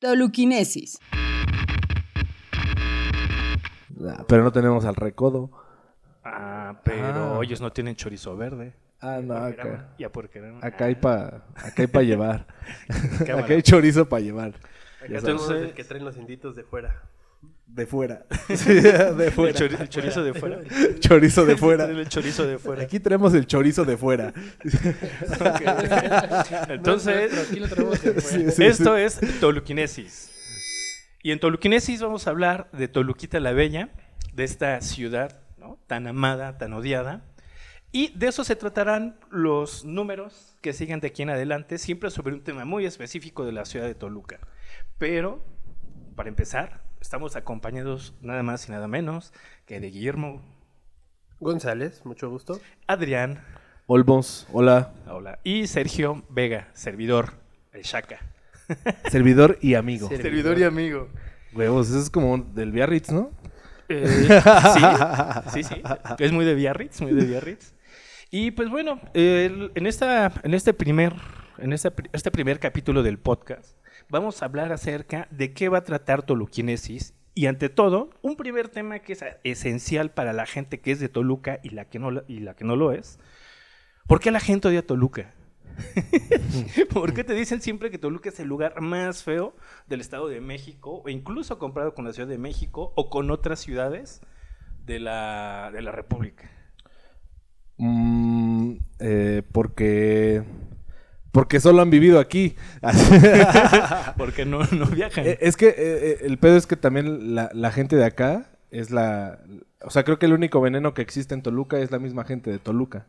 Toluquinesis. Ah, Pero no tenemos al recodo. Ah, pero Ah. ellos no tienen chorizo verde. Ah, no, acá. Ya porque eran- Acá hay para acá hay pa llevar. Cámara. acá hay chorizo para llevar. Acá somos el que traen los inditos de fuera. De fuera. Sí, de El, fuera. chori- el chorizo de fuera. Chorizo de fuera. El chorizo de fuera. Aquí tenemos el chorizo de fuera. Entonces, Aquí lo traemos de fuera. Sí, sí, esto es Toluquinesis. Y en Toluquinesis vamos a hablar de Toluquita la Bella, de esta ciudad ¿no? tan amada, tan odiada. Y de eso se tratarán los números que sigan de aquí en adelante, siempre sobre un tema muy específico de la ciudad de Toluca. Pero, para empezar, estamos acompañados nada más y nada menos que de Guillermo, González, mucho gusto. Adrián, Olmos, hola. hola, y Sergio Vega, servidor, el Shaka. Servidor y amigo. Sí. Servidor y amigo. Huevos, eso es como del Biarritz, ¿no? Eh, sí, sí, sí. Es muy de Biarritz, muy de Biarritz. Y pues bueno, el- en, esta, en este primer, en este, este primer capítulo del podcast, vamos a hablar acerca de qué va a tratar Toluquinesis. Y ante todo, un primer tema que es esencial para la gente que es de Toluca y la que no, y la que no lo es. ¿Por qué la gente odia Toluca? ¿Por qué te dicen siempre que Toluca es el lugar más feo del Estado de México, o incluso comparado con la Ciudad de México o con otras ciudades de la, de la República? Mm, eh, porque. Porque solo han vivido aquí. Porque no, no viajan. Eh, es que eh, eh, el pedo es que también la, la gente de acá es la... O sea, creo que el único veneno que existe en Toluca es la misma gente de Toluca.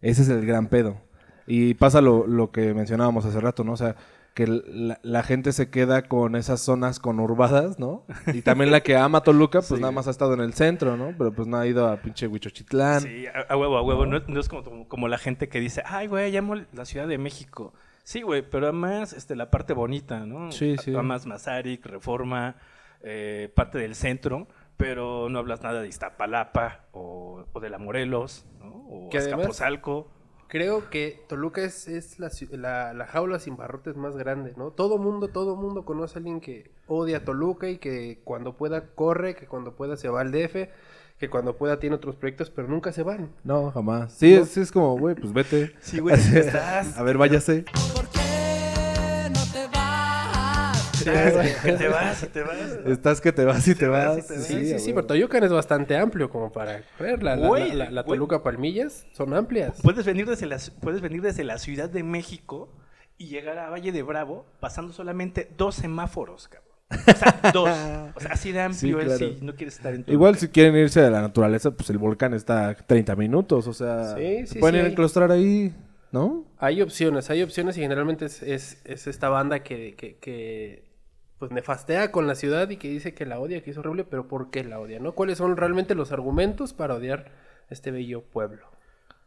Ese es el gran pedo. Y pasa lo, lo que mencionábamos hace rato, ¿no? O sea, que la, la gente se queda con esas zonas conurbadas, ¿no? Y también la que ama Toluca, pues Sí. nada más ha estado en el centro, ¿no? Pero pues no ha ido a pinche Huichochitlán. Sí, a, huevo, a huevo. No, no es como, como la gente que dice, ay, güey, llamo la Ciudad de México. Sí, güey, pero además este, la parte bonita, ¿no? Sí, sí. Amas Mazarik, Reforma, eh, parte del centro, pero no hablas nada de Iztapalapa o, o de la Morelos, ¿no? O Azcapotzalco. Creo que Toluca es, es la, la, la jaula sin barrotes más grande, ¿no? Todo mundo, todo mundo conoce a alguien que odia a Toluca y que cuando pueda corre, que cuando pueda se va al DF, que cuando pueda tiene otros proyectos, pero nunca se van. No, jamás. Sí, No. es, es como, güey, pues vete. Sí, güey, estás. A ver, váyase. Que te vas y te vas. Estás que te vas y te vas vas. y te vas. Sí, sí, sí, pero Toyocan es bastante amplio como para ver. La, la- Güey, la- la güey. Toluca Palmillas son amplias. Puedes venir, desde la, puedes venir desde la Ciudad de México y llegar a Valle de Bravo pasando solamente dos semáforos, cabrón. O sea, dos. O sea, así de amplio Sí, es si no quieres estar en tu Igual si quieren irse a la naturaleza, pues el volcán está a 30 minutos, o sea, Sí, se sí, pueden sí, ir a hay. enclostrar ahí, ¿no? Hay opciones, hay opciones y generalmente es, es, es esta banda que, que, que, pues nefastea con la ciudad y que dice que la odia, que es horrible, pero ¿por qué la odia? ¿no? ¿Cuáles son realmente los argumentos para odiar este bello pueblo?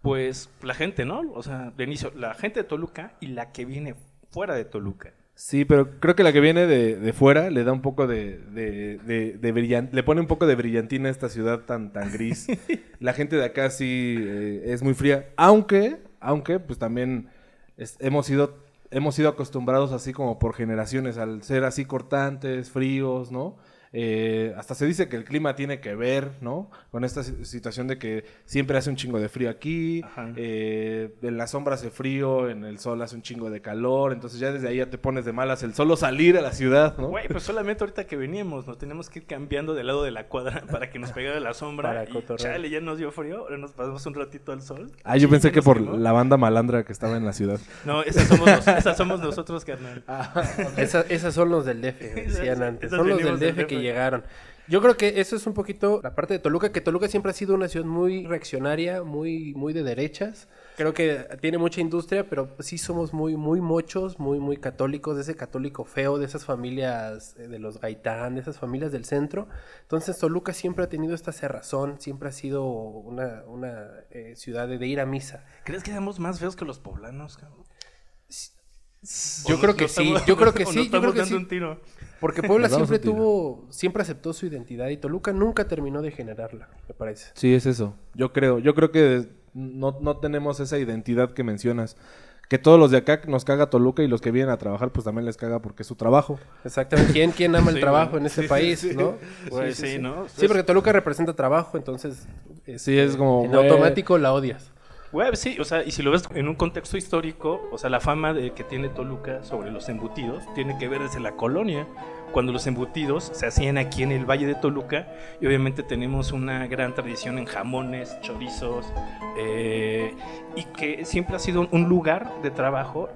Pues la gente, ¿no? O sea, de inicio, la gente de Toluca y la que viene fuera de Toluca. Sí, pero creo que la que viene de, de fuera le da un poco de, de, de, de brillan- le pone un poco de brillantina a esta ciudad tan, tan gris. la gente de acá sí eh, es muy fría, aunque, aunque pues también es- hemos sido hemos sido acostumbrados así como por generaciones al ser así cortantes, fríos, ¿no? Eh, hasta se dice que el clima tiene que ver, ¿no? Con esta si- situación de que siempre hace un chingo de frío aquí, eh, en la sombra hace frío, en el sol hace un chingo de calor, entonces ya desde ahí ya te pones de malas el solo salir a la ciudad, ¿no? Güey, pues solamente ahorita que veníamos, nos tenemos que ir cambiando del lado de la cuadra para que nos pegara la sombra. Para y chale, ya nos dio frío, ahora nos pasamos un ratito al sol. Ah, yo pensé que por quemó. la banda malandra que estaba en la ciudad. No, esas somos, nos- esas somos nosotros, carnal. Esa- esas son los del DF, decían Esas- antes. esas Son los del del DF que DF. Llegaron. Yo creo que eso es un poquito la parte de Toluca, que Toluca siempre ha sido una ciudad muy reaccionaria, muy, muy de derechas. Creo que tiene mucha industria, pero sí somos muy, muy mochos, muy, muy católicos, de ese católico feo, de esas familias eh, de los Gaitán, de esas familias del centro. Entonces Toluca siempre ha tenido esta cerrazón, siempre ha sido una, una eh, ciudad de, de ir a misa. ¿Crees que somos más feos que los poblanos, cabrón? Yo creo que sí, yo creo que sí, yo creo estamos que dando sí. un tiro. Porque Puebla siempre tuvo, siempre aceptó su identidad y Toluca nunca terminó de generarla, me parece. Sí, es eso. Yo creo, yo creo que no, no tenemos esa identidad que mencionas. que todos los de acá nos caga Toluca y los que vienen a trabajar pues también les caga porque es su trabajo. Exactamente. ¿Quién, quién ama el Sí, trabajo en este Sí, país, sí, sí. no? Güey, sí, ¿no? Sí, porque Toluca representa trabajo, entonces... Sí, es como, En automático la odias. Güey, sí, o sea, y si lo ves en un contexto histórico, o sea, la fama de que tiene Toluca sobre los embutidos tiene que ver desde la colonia, cuando los embutidos se hacían aquí en el Valle de Toluca, y obviamente tenemos una gran tradición en jamones, chorizos, eh, y que siempre ha sido un lugar de trabajo,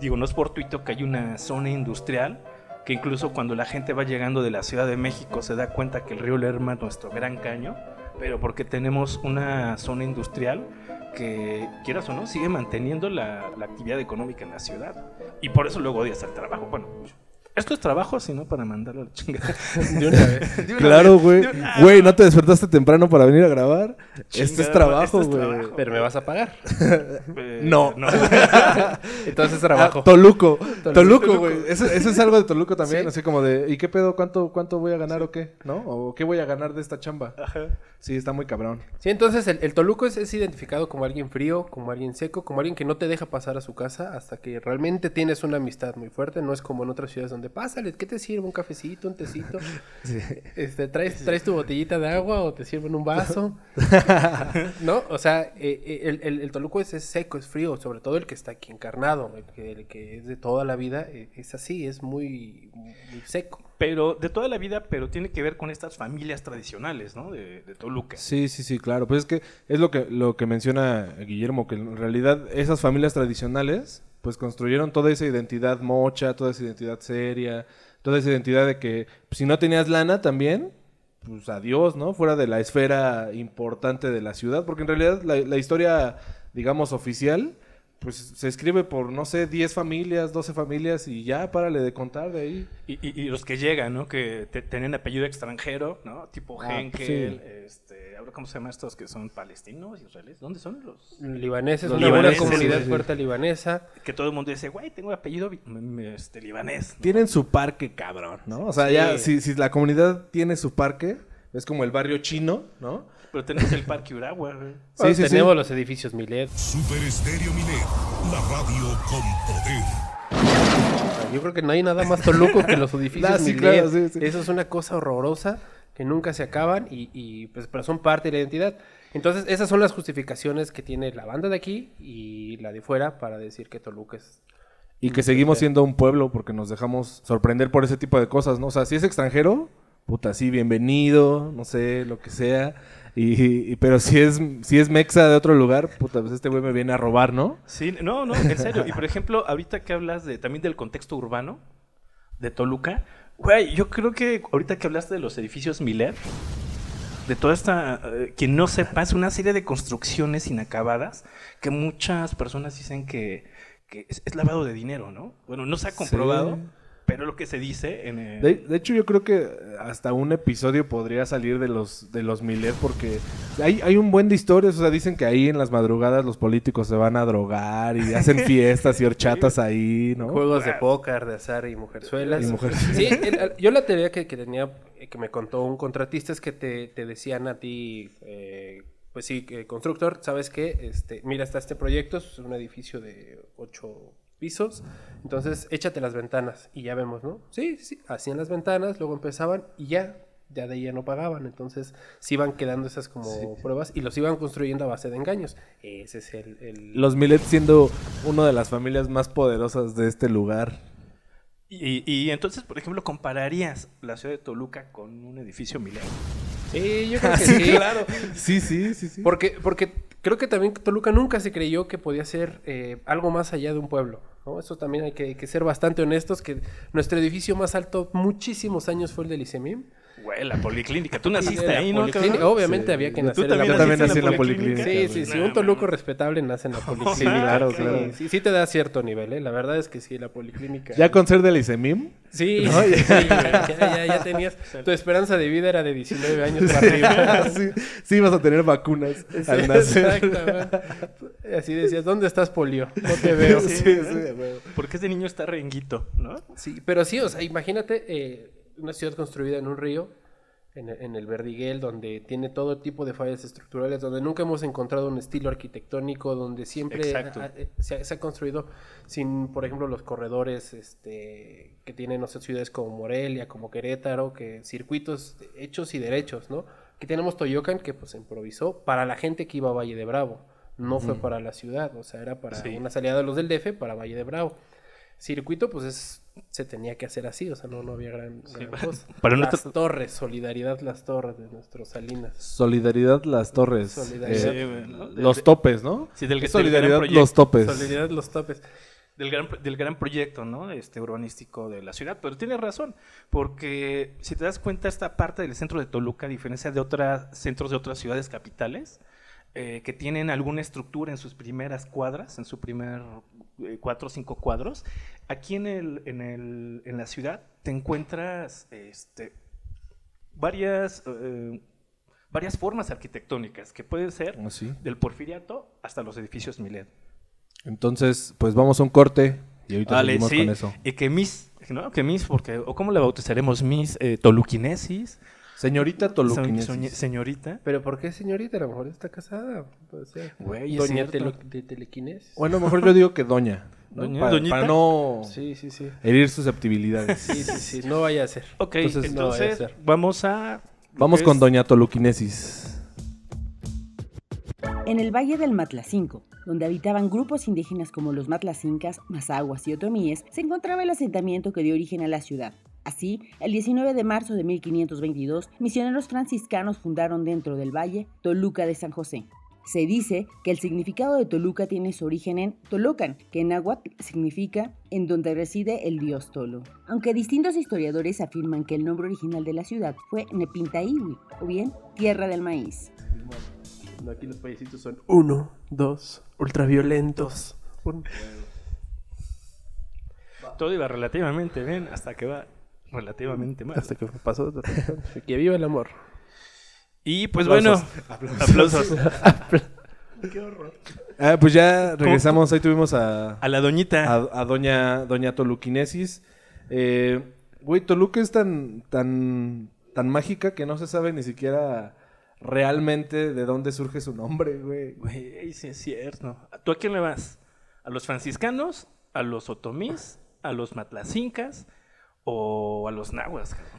digo, no es fortuito que hay una zona industrial, que incluso cuando la gente va llegando de la Ciudad de México se da cuenta que el río Lerma es nuestro gran caño, pero porque tenemos una zona industrial que, quieras o no, sigue manteniendo la, la actividad económica en la ciudad. Y por eso luego odias el trabajo. Bueno, esto es trabajo, sino para mandarlo a la chingada. De una vez. De una Claro, güey. Güey, ¿no te despertaste temprano para venir a grabar? Esto es Chingada, trabajo, esto es güey. trabajo. Pero me vas a pagar. Eh, No. no. Entonces trabajo. Ah, Toluco. Toluco. Güey. Eso, eso es algo de Toluco también. Sí. Así como de, ¿y qué pedo? ¿Cuánto, ¿Cuánto voy a ganar o qué? ¿No? ¿O qué voy a ganar de esta chamba? Ajá. Sí, está muy cabrón. Sí, entonces el, el Toluco es, es identificado como alguien frío, como alguien seco, como alguien que no te deja pasar a su casa hasta que realmente tienes una amistad muy fuerte. No es como en otras ciudades donde pásale, ¿qué te sirve? ¿Un cafecito? ¿Un tecito? Este, ¿traes, ¿Traes tu botellita de agua o te sirven un vaso? ¿No? O sea, eh, eh, el, el- el Toluco es, es seco, es frío, sobre todo el que está aquí encarnado, el que, el que es de toda la vida, eh, es así, es muy, muy seco. Pero de toda la vida, pero tiene que ver con estas familias tradicionales, ¿no? De, de Toluca. Sí, sí, sí, claro. Pues es que es lo que, lo que menciona Guillermo, que en realidad esas familias tradicionales pues construyeron toda esa identidad mocha, toda esa identidad seria, toda esa identidad de que pues, si no tenías lana también, pues adiós, ¿no? Fuera de la esfera importante de la ciudad, porque en realidad la, la historia, digamos, oficial, pues se escribe por, no sé, 10 familias, 12 familias y ya, párale de contar de ahí. Y, y- y los que llegan, ¿no? Que te- tienen apellido extranjero, ¿no? Tipo Ah, Henkel, este, ahora cómo se llaman estos que son palestinos, israelíes, ¿dónde son los? Libaneses, Los una buena comunidad sí, sí. fuerte libanesa. Que todo el mundo dice, güey, tengo apellido este, libanés. ¿no? Tienen su parque, cabrón, ¿no? O sea, Sí. ya, si, si la comunidad tiene su parque, es como el barrio chino, ¿no? Pero tenemos el Parque Uragua, güey. Sí, Bueno, sí, sí. tenemos los edificios Milet. Super Estéreo Milet, la radio con poder. Yo creo que no hay nada más toluco que los edificios Ah, sí, Milet. claro, sí, sí. Eso es una cosa horrorosa que nunca se acaban y, y, pues, pero son parte de la identidad. Entonces, esas son las justificaciones que tiene la banda de aquí y la de fuera para decir que Toluca es... Y que seguimos siendo un pueblo porque nos dejamos sorprender por ese tipo de cosas, ¿no? O sea, si es extranjero, puta, sí, bienvenido, no sé, lo que sea. Y, y- pero si es, si es mexa de otro lugar, puta, pues este güey me viene a robar, ¿no? Sí, no, no, en serio. Y por ejemplo, ahorita que hablas de también del contexto urbano de Toluca, güey, yo creo que ahorita que hablaste de los edificios Miller, de toda esta, eh, quien no sepa, es una serie de construcciones inacabadas que muchas personas dicen que, que es, es lavado de dinero, ¿no? Bueno, no se ha comprobado, Sí. pero lo que se dice en el... De, de hecho, yo creo que hasta un episodio podría salir de los de los Milet porque hay, hay un buen de historias. O sea, dicen que ahí en las madrugadas los políticos se van a drogar y hacen fiestas y horchatas ahí, ¿no? Juegos de póker, de azar y mujerzuelas. Y mujer- Sí, el- el- yo la teoría que, que tenía, eh, que me contó un contratista es que te, te decían a ti, eh, pues sí, que constructor, ¿sabes qué? Este, mira, está este proyecto, es un edificio de ocho pisos, entonces échate las ventanas y ya vemos, ¿no? Sí, sí, hacían las ventanas, luego empezaban y ya, ya de ahí ya no pagaban, entonces se iban quedando esas como pruebas y los iban construyendo a base de engaños. Ese es el... el- Los Milet siendo una de las familias más poderosas de este lugar. Y, y entonces, por ejemplo, compararías la ciudad de Toluca con un edificio Miller. Sí, yo creo que Sí, sí. claro. Sí, sí, sí, sí. Porque, porque creo que también Toluca nunca se creyó que podía ser eh, algo más allá de un pueblo. ¿no? Eso también hay que, que ser bastante honestos, que nuestro edificio más alto muchísimos años fue el del ICEMIM. Güey, la policlínica. Tú naciste la ahí, ¿no? policlínica? Obviamente Sí. había que Tú nacer también Yo también naciste nací en la policlínica. Sí, sí, sí. Un Toluco respetable nace en la policlínica. claro, Sí, claro. Sí, sí te da cierto nivel, ¿eh? La verdad es que sí, la policlínica. Ya con ser del ICEMIM, Sí, No, sí, ya. güey, ya, ya, ya tenías. Tu esperanza de vida era de 19 años para arriba. sí, sí ibas a tener vacunas al nacer. Güey. Así decías, ¿dónde estás, polio? No te veo. Sí, sí, güey. Porque ese niño está renguito, ¿no? Sí, pero sí, o sea, imagínate eh, una ciudad construida en un río, en el, en el Verdiguel, donde tiene todo tipo de fallas estructurales, donde nunca hemos encontrado un estilo arquitectónico, donde siempre ha- ha- se, ha, se ha construido sin, por ejemplo, los corredores este, que tienen no sé, ciudades como Morelia, como Querétaro, que circuitos hechos y derechos, ¿no? Aquí tenemos Toyocan que pues improvisó para la gente que iba a Valle de Bravo, no fue para la ciudad, o sea, era para Sí. una salida de los del DF para Valle de Bravo. Circuito, pues es, se tenía que hacer así, o sea, no, no había gran, gran cosa. Para las nuestra- torres, solidaridad las torres de nuestros Salinas. Solidaridad Las Torres. Solidaridad. Eh, Sí, ¿no? los De- topes, ¿no? Sí, del- Solidaridad. Los Topes. Solidaridad los topes. del gran, del gran proyecto ¿no? este, urbanístico de la ciudad. Pero tienes razón, porque si te das cuenta, esta parte del centro de Toluca, a diferencia de otros centros de otras ciudades capitales, eh, que tienen alguna estructura en sus primeras cuadras, en su primer cuatro o cinco cuadros, aquí en, el, en, el, en la ciudad te encuentras este, varias, eh, varias formas arquitectónicas que pueden ser Así. del porfiriato hasta los edificios Milet. Entonces, pues vamos a un corte y ahorita Vale, seguimos sí. con eso. Y que porque, o cómo la bautizaremos, Miss eh, Toluquinesis, Señorita Toluquinesis. soñ- señorita. Pero ¿por qué señorita? A lo mejor está casada. Puede ser. Güey, es Doña telo- de telequinesis. Bueno, mejor yo digo que doña. para, doñita. para no Sí, sí, sí. herir susceptibilidades. Sí, sí, sí. No vaya a ser. Ok, Entonces, entonces, no vaya a ser. vamos a... Vamos ¿qué con doña Toluquinesis. En el Valle del Matlacinco, donde habitaban grupos indígenas como los matlacincas, mazaguas y otomíes, se encontraba el asentamiento que dio origen a la ciudad. Así, el 19 de marzo de 1522, misioneros franciscanos fundaron dentro del valle Toluca de San José. Se dice que el significado de Toluca tiene su origen en Tolocan, que en náhuatl significa en donde reside el dios Tolo. Aunque distintos historiadores afirman que el nombre original de la ciudad fue Nepintaiwi, o bien Tierra del Maíz. No, aquí los payasitos son uno, dos, ultraviolentos. Un- Todo iba relativamente bien hasta que va relativamente mal. Hasta que pasó. que viva el amor. Y pues Aplausos. bueno, aplausos. Ah, pues ya regresamos, ahí tuvimos a, A la doñita. a, a doña, doña Toluquinesis. Eh, güey, Toluca es tan, tan, tan mágica que no se sabe ni siquiera realmente de dónde surge su nombre, güey. Güey, sí es cierto. ¿Tú a quién le vas? ¿A los franciscanos? ¿A los otomís? ¿A los matlacincas? ¿O a los nahuas? cabrón?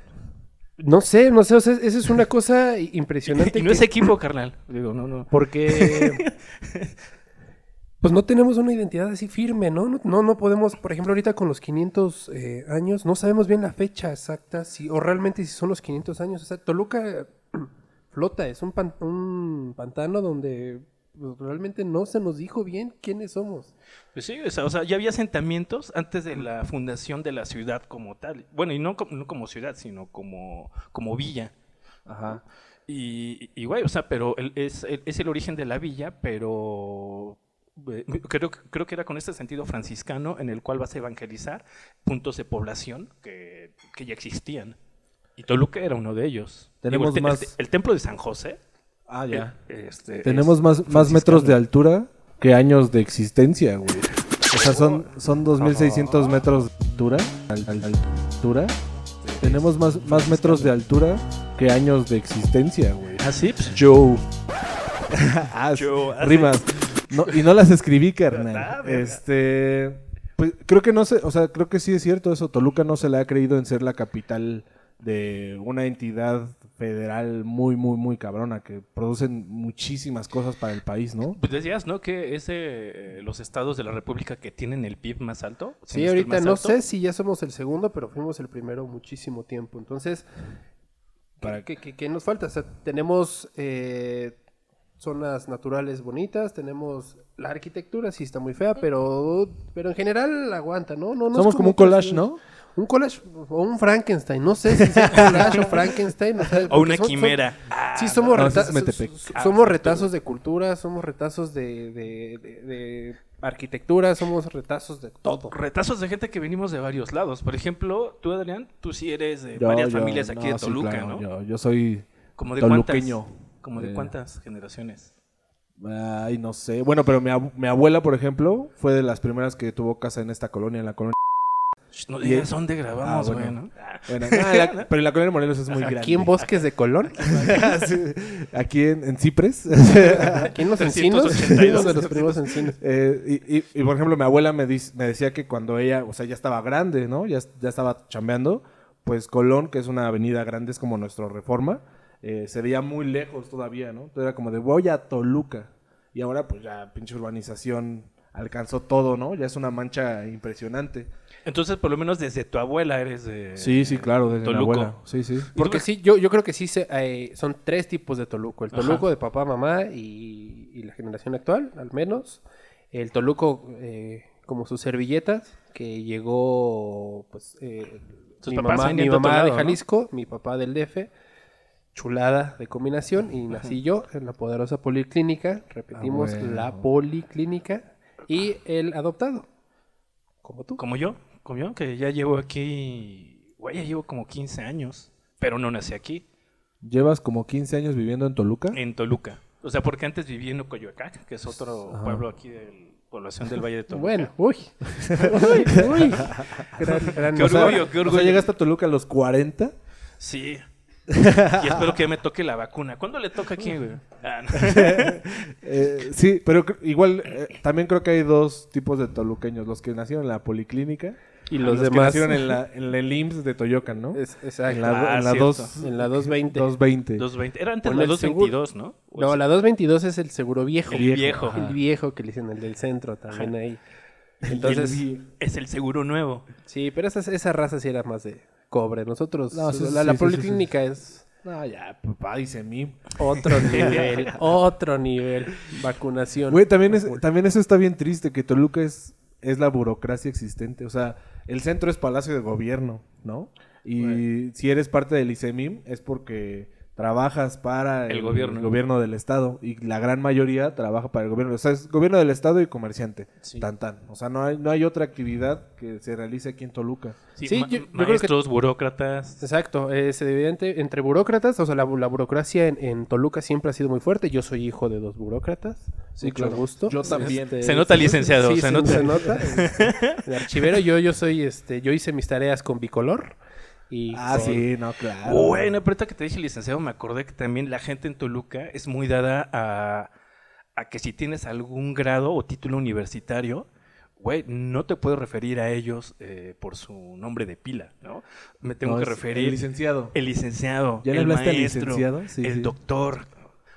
No sé, no sé. O sea, esa es una cosa impresionante. Y no que- es equipo, carnal. Digo, no, no. Porque pues no tenemos una identidad así firme, ¿no? No, no, no podemos, por ejemplo, ahorita con los 500 eh, años, no sabemos bien la fecha exacta, si, o realmente si son los 500 años. O sea, Toluca flota, es un, pan- un pantano donde pues, realmente no se nos dijo bien quiénes somos. Pues sí, o sea, o sea, ya había asentamientos antes de la fundación de la ciudad como tal. Bueno, y no, como- no como ciudad, sino como, como villa. Ajá. Y, y güey, o sea, pero el- es, el- es el origen de la villa, pero eh, creo, que- creo que era con este sentido franciscano en el cual vas a evangelizar puntos de población que, que ya existían. Y Toluca era uno de ellos. Tenemos el, te- más- el templo de San José. Ah, ya. este, Tenemos es más, más metros de altura que años de existencia, güey. O sea, son, son 2.600 metros de altura. al- al- altura. Tenemos más, más metros de altura que años de existencia, güey. Ah, sí, pues, Joe. Ah, Joe, rimas. No, y no las escribí, carnal. Este. Pues creo que no sé, o sea, creo que sí es cierto eso. Toluca no se le ha creído en ser la capital de una entidad federal muy, muy, muy cabrona que producen muchísimas cosas para el país, ¿no? Pues decías, ¿no? Que es eh, los estados de la República que tienen el PIB más alto. Sí, estoy ahorita no alto. sé si ya somos el segundo, pero fuimos el primero muchísimo tiempo. Entonces, Para- ¿qué, qué- qué nos falta? O sea, tenemos eh, zonas naturales bonitas, tenemos la arquitectura, sí está muy fea, pero, pero en general aguanta, ¿no? no, no es Somos como un collage. ¿no? Un collage o un Frankenstein, no sé si es un collage o Frankenstein. o sea, O una son- son- quimera. Sí, somos, no, ese reta- es Metepec. so- so- somos retazos de cultura, somos retazos de, de- de- de arquitectura, somos retazos de todo. Retazos de gente que venimos de varios lados. Por ejemplo, tú, Adrián, tú sí eres de Yo- varias yo- familias aquí no, de sí, Toluca, claro, ¿no? Yo, yo soy. Como de toluqueño. cuántas. Como de Eh. cuántas generaciones. Ay, no sé. Bueno, pero mi, abu- mi abuela, por ejemplo, fue de las primeras que tuvo casa en esta colonia, en la colonia. No digas dónde grabamos, Ah, güey, bueno. ¿no? Bueno, no, la- pero la colonia Morelos es muy grande. Aquí en Bosques de Colón, Sí, Aquí en, en Cipres. aquí en los encinos, 382. uno de los primeros encinos. Eh, y, y- y, por ejemplo, mi abuela me, dis- me decía que cuando ella, o sea, ya estaba grande, ¿no? Ya, ya estaba chambeando, pues Colón, que es una avenida grande, es como nuestro Reforma, eh, se veía muy lejos todavía, ¿no? Entonces era como de voy a Toluca. Y ahora, pues ya, pinche urbanización alcanzó todo, ¿no? Ya es una mancha impresionante. Entonces, por lo menos desde tu abuela eres de... Sí, sí, claro, desde mi Toluco. abuela. Sí, sí. Porque sí, yo, yo creo que sí se, eh, son tres tipos de Toluco. El Ajá. Toluco de papá, mamá y, y la generación actual, al menos. El Toluco eh, como sus servilletas, que llegó pues eh, mi mamá, mi mamá de. Jalisco, mi papá del DF. Chulada de combinación y nací yo en la poderosa policlínica, repetimos, Ah, bueno. la policlínica y el adoptado, como tú. Como yo, como yo, que ya llevo aquí... Güey, ya llevo como 15 años, pero no nací aquí, ¿Llevas como 15 años viviendo en Toluca? en Toluca. O sea, porque antes viví en Ocoyoacac, que es otro Ajá. pueblo aquí de la población del Valle de Toluca. Bueno, uy, uy, uy. Gran, gran- Qué O sea, orgullo, qué o sea, orgullo. llegaste a Toluca a los 40. Sí. y espero que me toque la vacuna. ¿Cuándo le toca aquí, güey? Ah, no. Eh, sí, pero igual eh, también creo que hay dos tipos de toluqueños, los que nacieron en la policlínica Y los que demás. nacieron en, la, en el IMSS de Toyocan, ¿no? Es- exacto. en la, Ah, en la dos- En la 220. 220. 220. Era antes la el 222, ¿no? O No, es- la 222 es el seguro viejo. El viejo. ajá. El viejo que le dicen, el del centro también ahí. y Entonces, el- es el seguro nuevo. sí, pero esa, esa raza sí era más de cobre. Nosotros, No, sí, la, la sí, sí, policlínica es No, ya, papá, dice mí. otro nivel, otro nivel. Vacunación. Güey, también, es, también eso está bien triste, que Toluca es, es la burocracia existente. O sea, el centro es Palacio de Gobierno, ¿no? Y si eres parte del ICEMIM es porque trabajas para El gobierno. gobierno del Estado. Y la gran mayoría trabaja para el gobierno. O sea, es gobierno del Estado y comerciante. Sí. Tan, tan. O sea, no hay, no hay otra actividad que se realice aquí en Toluca. Sí, Sí, ma- yo- yo creo que- maestros, burócratas. Exacto, es evidente entre burócratas, o sea, la, la burocracia en, en Toluca siempre ha sido muy fuerte. Yo soy hijo de dos burócratas. Sí, mucho claro. gusto. Yo también. Este, Se nota, licenciado, sí, se se, nota. se nota. Archivero, yo, yo soy, este, yo hice mis tareas con bicolor. Ah, sí, no, claro. Bueno, pero ahorita que te dije licenciado, me acordé que también la gente en Toluca es muy dada a, a que si tienes algún grado o título universitario, güey, no te puedo referir a ellos eh, por su nombre de pila, ¿no? Me tengo No, que referir El licenciado. el licenciado, ¿Ya le el hablaste al maestro, licenciado? Sí, el sí. doctor.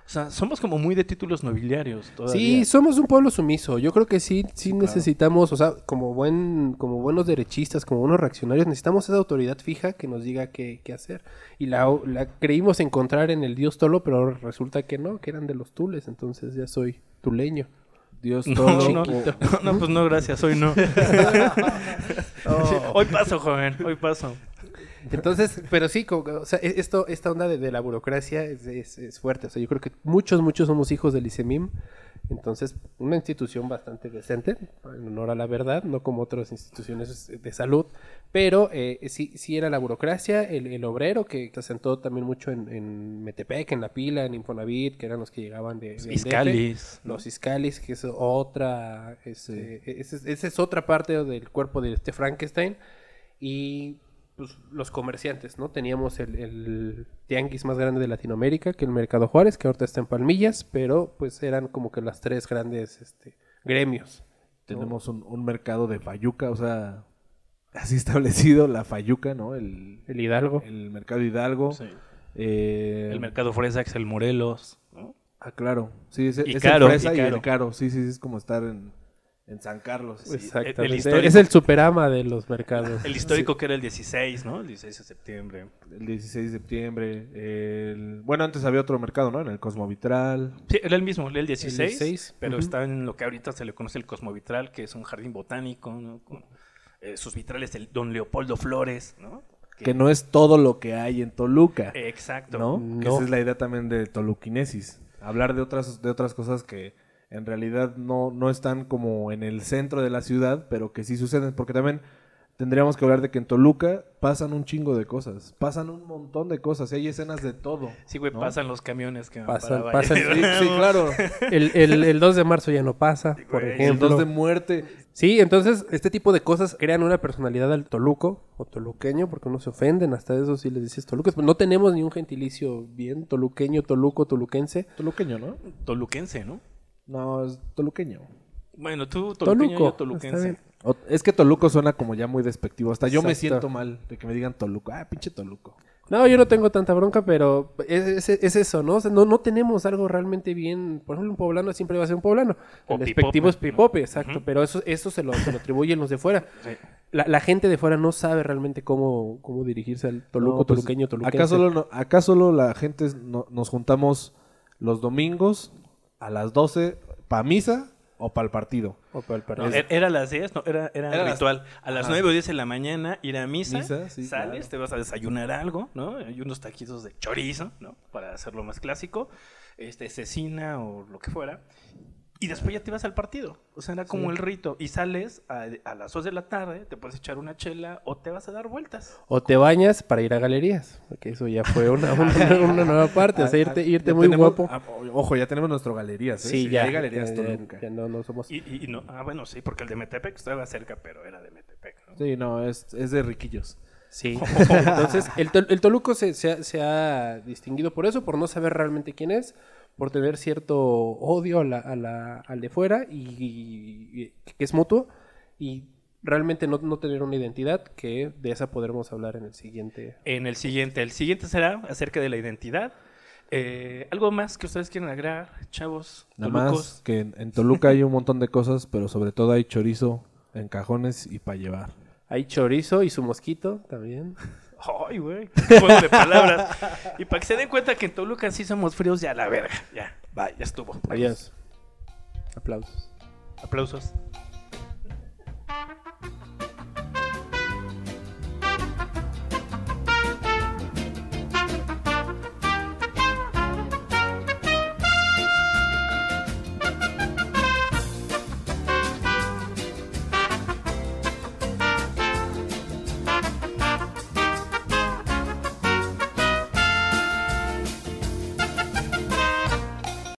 O sea, somos como muy de títulos nobiliarios todavía. Sí, somos un pueblo sumiso. Yo creo que sí, sí necesitamos, o sea, como buen, como buenos derechistas, como buenos reaccionarios, necesitamos esa autoridad fija que nos diga qué, qué hacer. Y la, la creímos encontrar en el dios Tolo, pero resulta que no, que eran de los tules, entonces ya soy tuleño. Dios No, todo. no, chiquito. no, no, pues no, gracias, hoy no. Hoy paso, joven, hoy paso. Entonces, pero sí, como- o sea, e- esto, esta onda de, de la burocracia es, es- es fuerte. O sea, yo creo que muchos, muchos somos hijos del ICEMIM. Entonces, una institución bastante decente, en honor a la verdad, no como otras instituciones de salud. Pero eh, sí, sí era la burocracia, el, el obrero, que se asentó también mucho en, en Metepec, en La Pila, en Infonavit, que eran los que llegaban de... Iscalis. Los Iscalis, que es otra, esa es- esa es otra parte del cuerpo de este Frankenstein. Y pues, los comerciantes, ¿no? Teníamos el, el tianguis más grande de Latinoamérica, que el Mercado Juárez, que ahorita está en Palmillas, pero pues eran como que las tres grandes este, gremios. Tenemos un, un mercado de Fayuca, o sea, así establecido, la Fayuca, ¿no? El, El Hidalgo. el mercado Hidalgo. Sí. Eh, El mercado Fresa, el Morelos. ¿no? Ah, claro. Sí, es, Y es caro, el fresa y el caro. Sí, sí, sí, es como estar en, en San Carlos. Sí. Exactamente. el histórico. es el superama de los mercados. El histórico que era el 16, ¿no? El 16 de septiembre. El 16 de septiembre. el- Bueno, antes había otro mercado, ¿no? En el Cosmovitral. Sí, era el mismo, era el 16, 16, pero está en lo que ahorita se le conoce el Cosmovitral, que es un jardín botánico, ¿no? Con eh, sus vitrales del Don Leopoldo Flores, ¿no? Que no es todo lo que hay en Toluca. Exacto. ¿no? Que No. esa es la idea también de toluquinesis. Hablar de otras, de otras cosas que en realidad no, no están como en el centro de la ciudad, pero que sí suceden. Porque también tendríamos que hablar de que en Toluca pasan un chingo de cosas. Pasan un montón de cosas. y Hay escenas de todo. Sí, güey, ¿no? pasan los camiones que van Pasan- para pasan-. Sí, sí, claro. El, el- el 2 de marzo ya no pasa, por güey. El ejemplo. 2 de muerte. Sí, entonces este tipo de cosas crean una personalidad al toluco o toluqueño porque uno se ofenden hasta eso si les dices tolucos. No tenemos ni un gentilicio bien toluqueño, toluco, toluquense. Toluqueño, ¿no? Toluquense, ¿no? No, es toluqueño. Bueno, tú toluqueño, Toluco, yo toluquense. O- es que Toluco suena como ya muy despectivo. Hasta yo me siento mal de que me digan Toluco. Ah, pinche Toluco. No, yo no tengo tanta bronca, pero es, es- es eso, ¿no? O sea, no, no tenemos algo realmente bien. Por ejemplo, un poblano siempre va a ser un poblano. O El despectivo es pipope, exacto. Pero eso, eso se, lo, se lo atribuyen los de fuera. Sí. La, la gente de fuera no sabe realmente cómo, cómo dirigirse al toluco, No, pues, toluqueño, toluquense. Acá solo, no- acá solo la gente nos juntamos los domingos a las 12 para misa o para el partido. O para el No, partido. era, era a las 10, no, era, era, Era las-. A las Ajá. 9 o 10 de la mañana ir a misa, Misa, sí, sales, claro. te vas a desayunar algo, ¿no? Hay unos taquitos de chorizo, ¿no? Para hacerlo más clásico, este, cecina o lo que fuera. Y después ya te vas al partido. O sea, era como el rito. Y sales a, a las 2 de la tarde, te puedes echar una chela o te vas a dar vueltas. O te bañas para ir a galerías. Porque eso ya fue una, una, una nueva parte. O sea, irte, irte muy tenemos- guapo. ah, ojo, ya tenemos nuestro galerías. ¿eh? Sí, ya. Hay galerías ya- ya- no, no somos. Y, y- y no, ah, bueno, sí, porque el de Metepec estaba cerca, pero era de Metepec, ¿no? Sí, no, es, es de riquillos. Sí. Entonces, el, tol- el Toluco se, se ha, se ha distinguido por eso, por no saber realmente quién es, por tener cierto odio a la- a la- al de fuera y, y- y- que es mutuo y realmente no, no tener una identidad que de esa podremos hablar en el siguiente. En el siguiente, el siguiente será acerca de la identidad. Eh, ¿Algo más que ustedes quieran agregar, chavos? Nada tolucos? más que en, en Toluca hay un montón de cosas, pero sobre todo hay chorizo en cajones y para llevar. Hay chorizo y su mosquito también. Ay, güey. Juego de palabras. Y para que se den cuenta que en Toluca sí somos fríos, ya la verga. Ya, va, ya estuvo. Adiós. Aplausos. Aplausos.